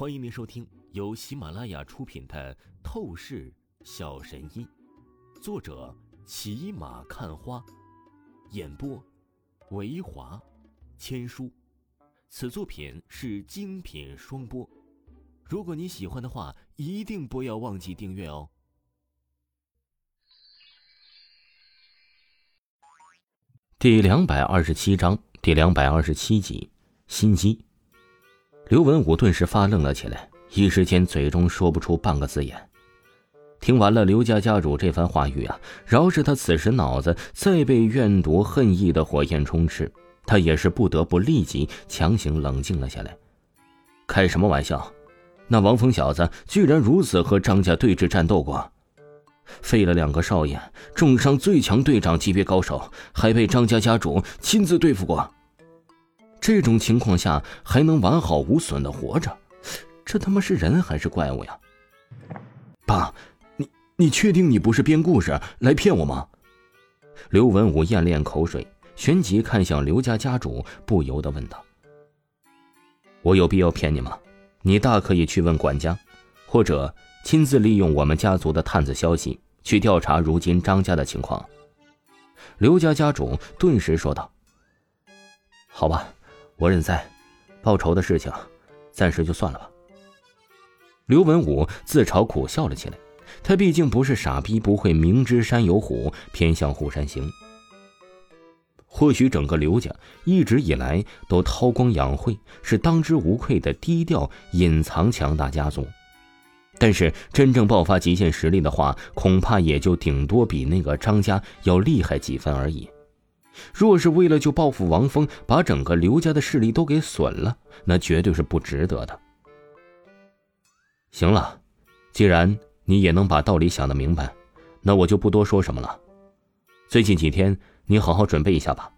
欢迎您收听由喜马拉雅出品的《透视小神医》，作者骑马看花，演播维华千书。此作品是精品双播。如果你喜欢的话，一定不要忘记订阅哦。第两百二十七章第两百二十七集，心机。刘文武顿时发愣了起来，一时间嘴中说不出半个字眼。听完了刘家家主这番话语啊，饶是他此时脑子再被怨毒恨意的火焰充斥，他也是不得不立即强行冷静了下来。开什么玩笑？那王峰小子居然如此和张家对峙战斗过，废了两个少爷，重伤最强队长级别高手，还被张家家主亲自对付过。这种情况下还能完好无损的活着，这他妈是人还是怪物呀？爸，你你确定你不是编故事来骗我吗？刘文武咽咽口水，旋即看向刘家家主，不由得问道：“我有必要骗你吗？你大可以去问管家，或者亲自利用我们家族的探子消息去调查如今张家的情况。”刘家家主顿时说道：“好吧。”我认栽，报仇的事情，暂时就算了吧。刘文武自嘲苦笑了起来，他毕竟不是傻逼，不会明知山有虎，偏向虎山行。或许整个刘家一直以来都韬光养晦，是当之无愧的低调隐藏强大家族，但是真正爆发极限实力的话，恐怕也就顶多比那个张家要厉害几分而已。若是为了就报复王峰，把整个刘家的势力都给损了，那绝对是不值得的。行了，既然你也能把道理想得明白，那我就不多说什么了。最近几天你好好准备一下吧，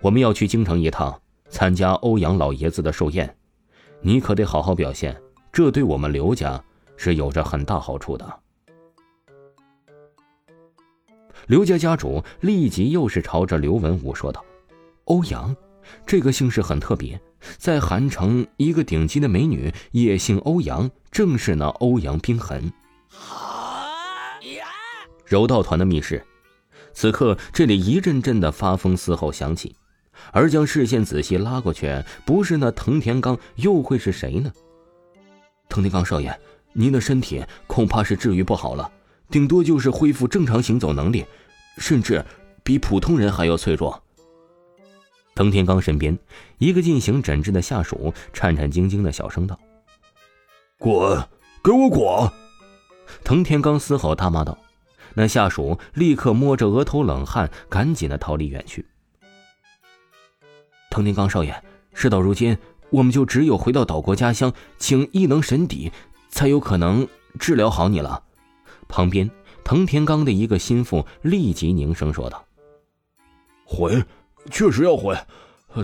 我们要去京城一趟，参加欧阳老爷子的寿宴，你可得好好表现，这对我们刘家是有着很大好处的。刘家家主立即又是朝着刘文武说道：“欧阳，这个姓氏很特别，在韩城一个顶级的美女也姓欧阳，正是那欧阳冰痕。”柔道团的密室，此刻这里一阵阵的发疯嘶吼响起，而将视线仔细拉过去，不是那藤田刚，又会是谁呢？藤田刚少爷，您的身体恐怕是治愈不好了。顶多就是恢复正常行走能力，甚至比普通人还要脆弱。藤田刚身边一个进行诊治的下属颤颤兢兢的小声道：“滚，给我滚！”藤田刚嘶吼大骂道。那下属立刻摸着额头冷汗，赶紧的逃离远去。藤田刚少爷，事到如今，我们就只有回到岛国家乡，请异能神邸，才有可能治疗好你了。旁边，藤田刚的一个心腹立即凝声说道：“回，确实要回，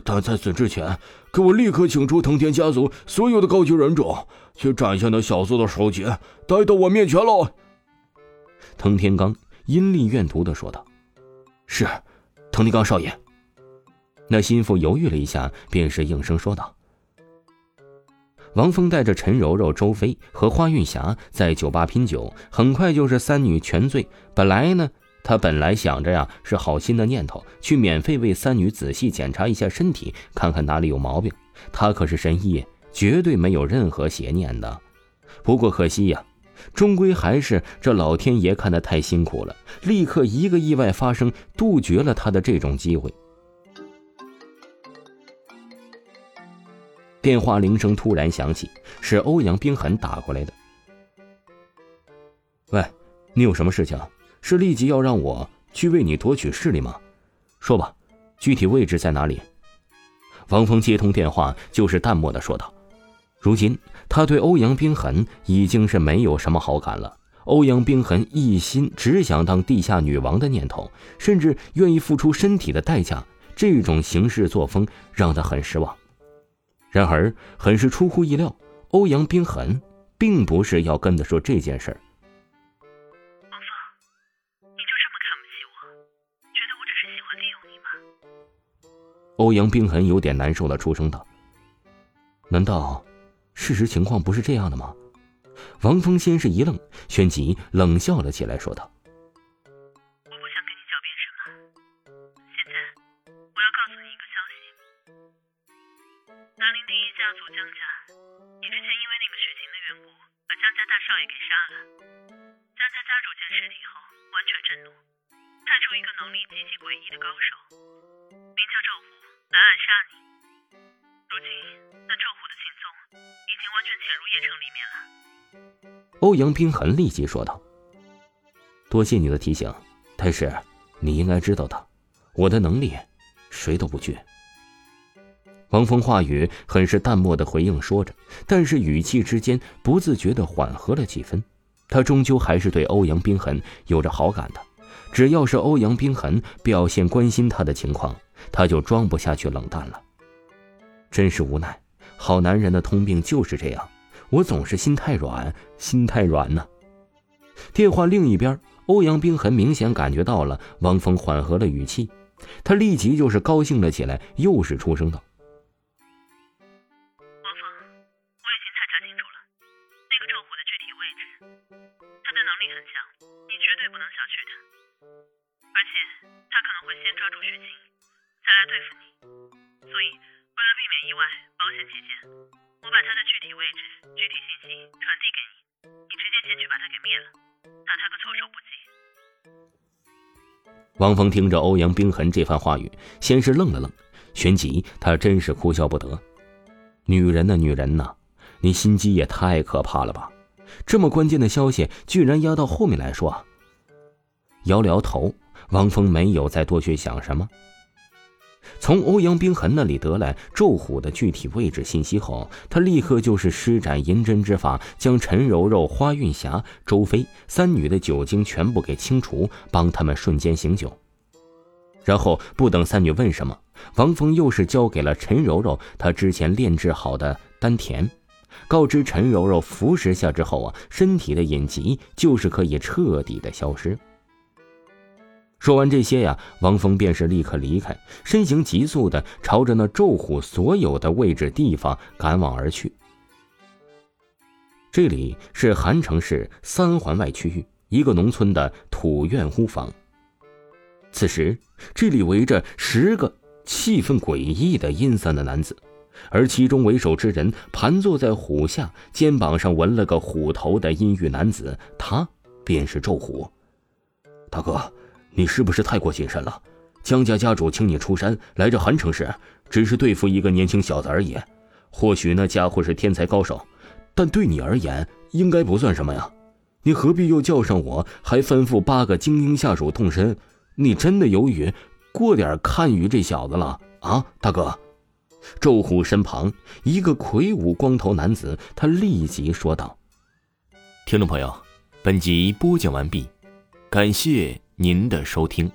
但在此之前，给我立刻请出藤田家族所有的高级忍者，去斩下那小子的首级，带到我面前来。”藤田刚阴厉怨毒的说道：“是，藤田刚少爷。”那心腹犹豫了一下，便是应声说道。王峰带着陈柔柔、周飞和花韵霞在酒吧拼酒，很快就是三女全醉。本来呢，他本来想着呀，是好心的念头，去免费为三女仔细检查一下身体，看看哪里有毛病。他可是神医，绝对没有任何邪念的。不过可惜呀，终归还是这老天爷看得太辛苦了，立刻一个意外发生，杜绝了他的这种机会。电话铃声突然响起，是欧阳冰痕打过来的。喂，你有什么事情？是立即要让我去为你夺取势力吗？说吧，具体位置在哪里？王峰接通电话，就是淡漠的说道。如今他对欧阳冰痕已经是没有什么好感了。欧阳冰痕一心只想当地下女王的念头，甚至愿意付出身体的代价，这种行事作风让他很失望。然而，很是出乎意料，欧阳冰痕并不是要跟他说这件事儿。王峰，你就这么看不起我？觉得我只是喜欢利用你吗？欧阳冰痕有点难受的出声道：“难道事实情况不是这样的吗？王峰先是一愣，旋即冷笑了起来，说道：“第一家族江家，你之前因为那个血情的缘故，把江家大少爷给杀了。江家家主见尸体后，完全震怒，派出一个能力极其诡异的高手，名叫赵虎，来暗杀你。如今，那赵虎的行踪已经完全潜入邺城里面了。”欧阳冰痕立即说道：“多谢你的提醒，但是你应该知道的，我的能力谁都不惧。”王峰话语很是淡漠的回应说着，但是语气之间不自觉的缓和了几分。他终究还是对欧阳冰痕有着好感的，只要是欧阳冰痕表现关心他的情况，他就装不下去冷淡了。真是无奈，好男人的通病就是这样。我总是心太软，心太软呢。电话另一边，欧阳冰痕明显感觉到了王峰缓和了语气，他立即就是高兴了起来，又是出声道：“能力很强，你绝对不能小觑他。而且他可能会先抓住许晴，再来对付你，所以为了避免意外，保险起见。”我把他的具体位置、具体信息传递给你，你直接先去把他给灭了，打他个措手不及。王峰听着欧阳冰痕这番话语，先是愣了愣，旋即他真是哭笑不得。女人呐，女人呐，你心机也太可怕了吧！这么关键的消息，居然压到后面来说。摇摇头，王峰没有再多去想什么。从欧阳冰痕那里得来咒虎的具体位置信息后，他立刻就是施展银针之法，将陈柔柔、花韵霞、周飞三女的酒精全部给清除，帮他们瞬间醒酒。然后不等三女问什么，王峰又是交给了陈柔柔他之前炼制好的丹田，告知陈柔柔服食下之后啊，身体的隐疾就是可以彻底的消失。说完这些呀，王峰便是立刻离开，身形急速的朝着那咒虎所有的位置地方赶往而去。这里是韩城市三环外区域一个农村的土院屋房。此时，这里围着十个气氛诡异的阴森的男子，而其中为首之人盘坐在虎下，肩膀上纹了个虎头的阴郁男子，他便是咒虎。大哥。你是不是太过谨慎了？江家家主请你出山来这韩城市，只是对付一个年轻小子而已。或许那家伙是天才高手，但对你而言应该不算什么呀。你何必又叫上我，还吩咐八个精英下属动身？你真的由于过点看于这小子了啊，大哥？周虎身旁一个魁梧光头男子，他立即说道：“听众朋友，本集播讲完毕，感谢。”您的收听。